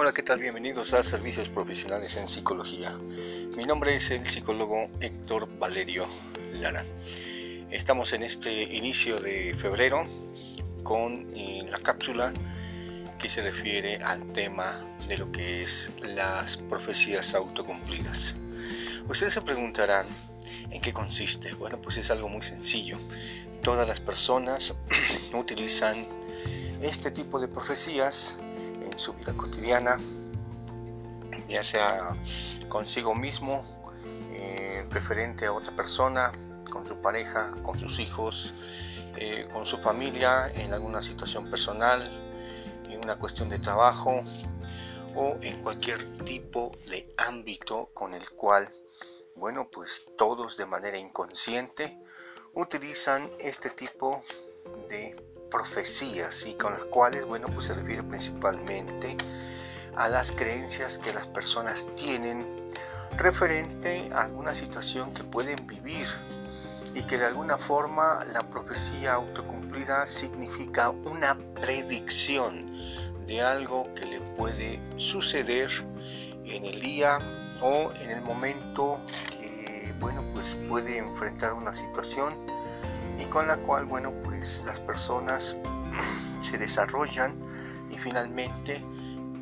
Hola, ¿qué tal? Bienvenidos a Servicios Profesionales en Psicología. Mi nombre es el psicólogo Héctor Valerio Lara. Estamos en este inicio de febrero con eh, la cápsula que se refiere al tema de lo que es las profecías autocumplidas. Ustedes se preguntarán en qué consiste. Bueno, pues es algo muy sencillo. Todas las personas utilizan este tipo de profecías su vida cotidiana, ya sea consigo mismo, eh, referente a otra persona, con su pareja, con sus hijos, eh, con su familia, en alguna situación personal, en una cuestión de trabajo o en cualquier tipo de ámbito con el cual, bueno, pues todos de manera inconsciente utilizan este tipo de profecías y con las cuales, bueno, pues se refiere principalmente a las creencias que las personas tienen referente a alguna situación que pueden vivir y que de alguna forma la profecía autocumplida significa una predicción de algo que le puede suceder en el día o en el momento que bueno pues puede enfrentar una situación y con la cual, bueno, pues las personas se desarrollan y finalmente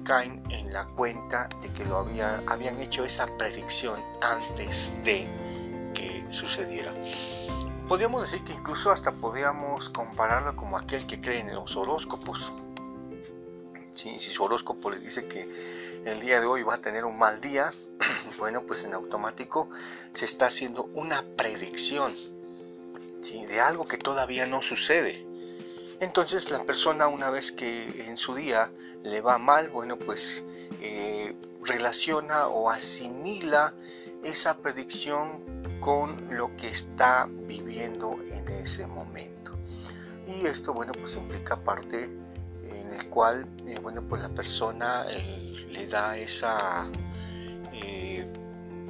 caen en la cuenta de que lo había, habían hecho esa predicción antes de que sucediera. Podríamos decir que incluso hasta podríamos compararlo como aquel que cree en los horóscopos. si su horóscopo le dice que el día de hoy va a tener un mal día, bueno, pues en automático se está haciendo una predicción de algo que todavía no sucede. Entonces la persona una vez que en su día le va mal, bueno, pues eh, relaciona o asimila esa predicción con lo que está viviendo en ese momento. Y esto, bueno, pues implica parte en el cual, eh, bueno, pues la persona eh, le da esa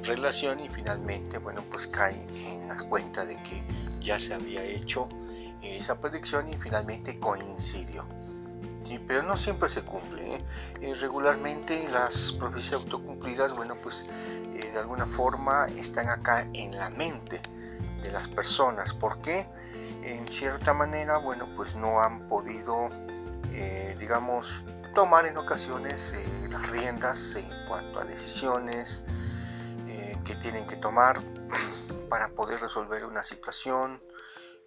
relación y finalmente, bueno, pues cae en la cuenta de que ya se había hecho esa predicción y finalmente coincidió. Sí, pero no siempre se cumple. ¿eh? Eh, regularmente las profecías autocumplidas, bueno, pues eh, de alguna forma están acá en la mente de las personas. porque En cierta manera, bueno, pues no han podido, digamos, tomar en ocasiones las riendas en cuanto a decisiones que tienen que tomar para poder resolver una situación,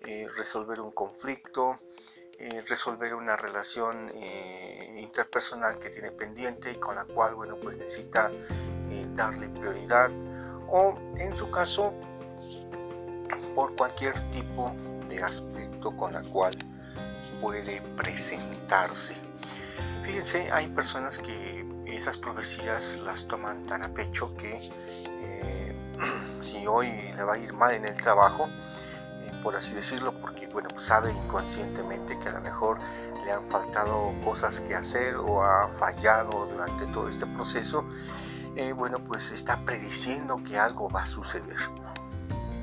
eh, resolver un conflicto, eh, resolver una relación eh, interpersonal que tiene pendiente y con la cual bueno pues necesita darle prioridad o en su caso por cualquier tipo de aspecto con la cual puede presentarse. Fíjense, hay personas que esas profecías las toman tan a pecho que si hoy le va a ir mal en el trabajo, eh, por así decirlo, porque bueno, pues sabe inconscientemente que a lo mejor le han faltado cosas que hacer o ha fallado durante todo este proceso, eh, bueno, pues está prediciendo que algo va a suceder.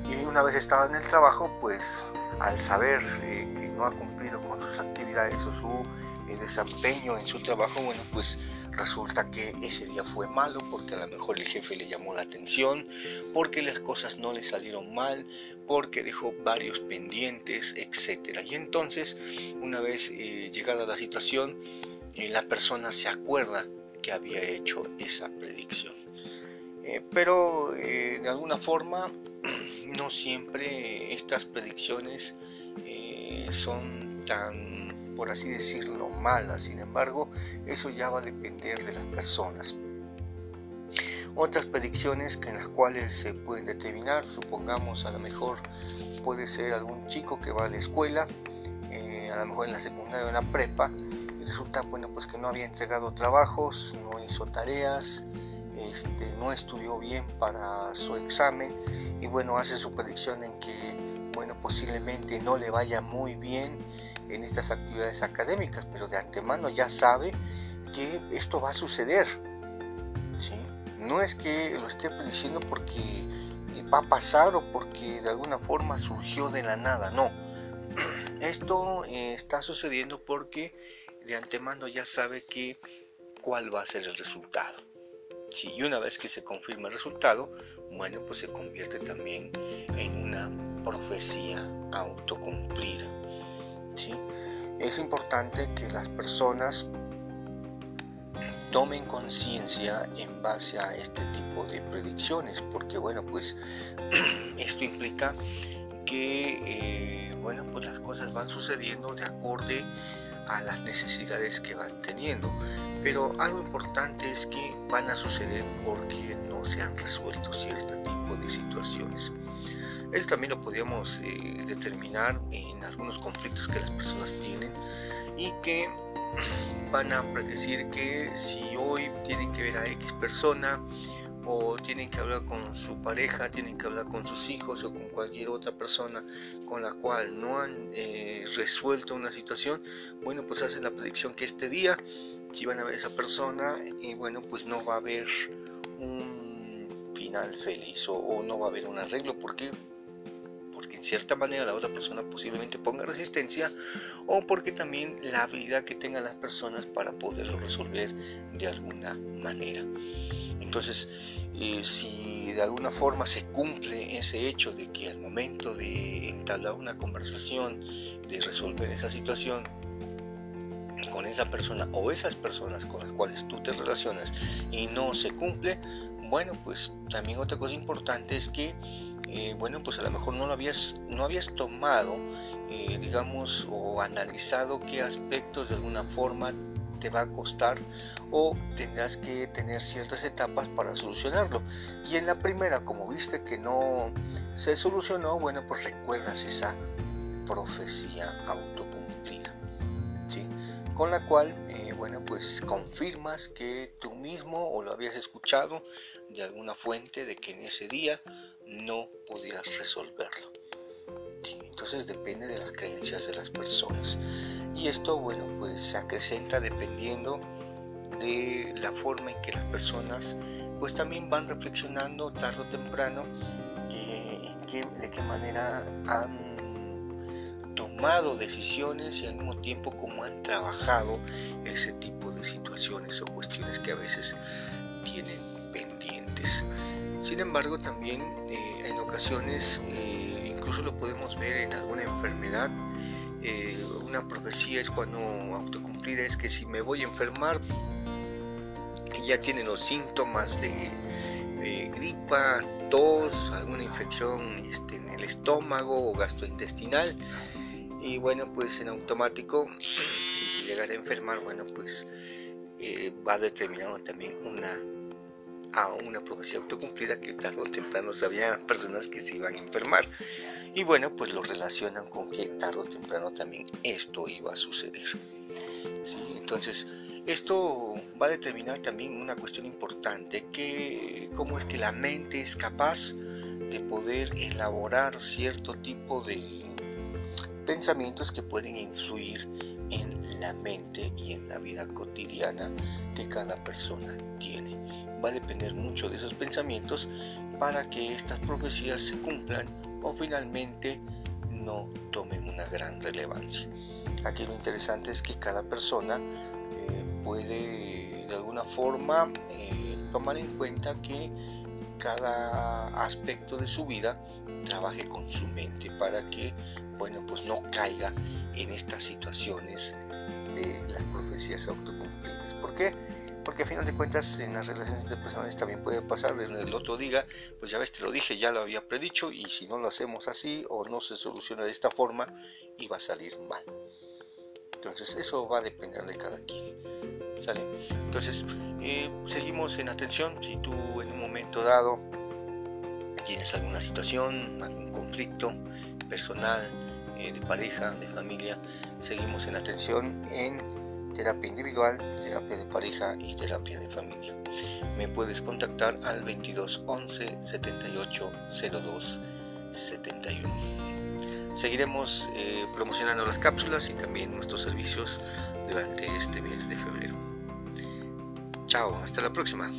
Y una vez estado en el trabajo, pues al saber eh, que no ha cumplido con sus actividades o su desempeño en su trabajo, bueno, pues resulta que ese día fue malo porque a lo mejor el jefe le llamó la atención, porque las cosas no le salieron mal, porque dejó varios pendientes, etc. Y entonces, una vez eh, llegada la situación, eh, la persona se acuerda que había hecho esa predicción. Eh, pero de alguna forma, no siempre estas predicciones son tan por así decirlo, Sin embargo, eso ya va a depender de las personas. Otras predicciones que en las cuales se pueden determinar, supongamos a lo mejor puede ser algún chico que va a la escuela, eh, a lo mejor en la secundaria o en la prepa, resulta bueno pues que no había entregado trabajos, no hizo tareas, este, no estudió bien para su examen y bueno hace su predicción en que bueno posiblemente no le vaya muy bien en estas actividades académicas, pero de antemano ya sabe que esto va a suceder. ¿sí? No es que lo esté prediciendo porque va a pasar o porque de alguna forma surgió de la nada, no. Esto eh, está sucediendo porque de antemano ya sabe que cuál va a ser el resultado. y una vez que se confirma el resultado, bueno, pues se convierte también en una profecía autocumplida. Es importante que las personas tomen conciencia en base a este tipo de predicciones, porque bueno, pues esto implica que eh, bueno, pues las cosas van sucediendo de acorde a las necesidades que van teniendo. Pero algo importante es que van a suceder porque no se han resuelto cierto tipo de situaciones. Esto también lo podríamos eh, determinar en algunos conflictos que las personas tienen y que van a predecir que si hoy tienen que ver a X persona o tienen que hablar con su pareja, tienen que hablar con sus hijos o con cualquier otra persona con la cual no han eh, resuelto una situación, bueno, pues hacen la predicción que este día si van a ver a esa persona y bueno, pues no va a haber un final feliz o, no va a haber un arreglo porque en cierta manera la otra persona posiblemente ponga resistencia o porque también la habilidad que tengan las personas para poderlo resolver de alguna manera. Entonces, eh, si de alguna forma se cumple ese hecho de que al momento de entablar una conversación, de resolver esa situación con esa persona o esas personas con las cuales tú te relacionas y no se cumple, bueno, pues también otra cosa importante es que, eh, bueno, pues a lo mejor no lo habías, no habías tomado, eh, digamos, o analizado qué aspectos de alguna forma te va a costar o tendrás que tener ciertas etapas para solucionarlo. Y en la primera, como viste que no se solucionó, bueno, pues recuerdas esa profecía autocumplida, ¿sí? Con la cual, eh, bueno, pues confirmas que tú mismo o lo habías escuchado de alguna fuente de que en ese día no podías resolverlo. Entonces depende de las creencias de las personas. Y esto, bueno, pues se acrecenta dependiendo de la forma en que las personas pues también van reflexionando tarde o temprano de qué manera han tomado decisiones y al mismo tiempo cómo han trabajado ese tipo de situaciones o cuestiones que a veces tienen pendientes. Sin embargo, también eh, en ocasiones eh, incluso lo podemos ver en alguna enfermedad. Eh, una profecía es cuando autocumplida es que si me voy a enfermar y ya tienen los síntomas de gripa, tos, alguna infección este, en el estómago o gastrointestinal y bueno pues en automático si llegar a enfermar bueno pues va determinando también una a una profecía autocumplida que tarde o temprano sabían personas que se iban a enfermar. Y bueno, pues lo relacionan con que tarde o temprano también esto iba a suceder. Entonces, esto va a determinar también una cuestión importante, que cómo es que la mente es capaz de poder elaborar cierto tipo de pensamientos que pueden influir en la mente y en la vida cotidiana que cada persona tiene va a depender mucho de esos pensamientos para que estas profecías se cumplan o finalmente no tomen una gran relevancia. Aquí lo interesante es que cada persona eh, puede de alguna forma eh, tomar en cuenta que cada aspecto de su vida trabaje con su mente para que bueno pues no caiga en estas situaciones de las profecías autocumplidas. ¿Por qué? Porque a final de cuentas en las relaciones interpersonales también puede pasar, el otro diga, pues ya ves, te lo dije, ya lo había predicho y si no lo hacemos así o no se soluciona de esta forma, iba a salir mal. Entonces eso va a depender de cada quien. ¿Sale? Entonces, eh, seguimos en atención. Si tú en un momento dado tienes alguna situación, algún conflicto personal, eh, de pareja, de familia, seguimos en atención en terapia individual, terapia de pareja y terapia de familia. Me puedes contactar al 22 11 78 02 71. Seguiremos eh, promocionando las cápsulas y también nuestros servicios durante este mes de febrero. Chao, hasta la próxima.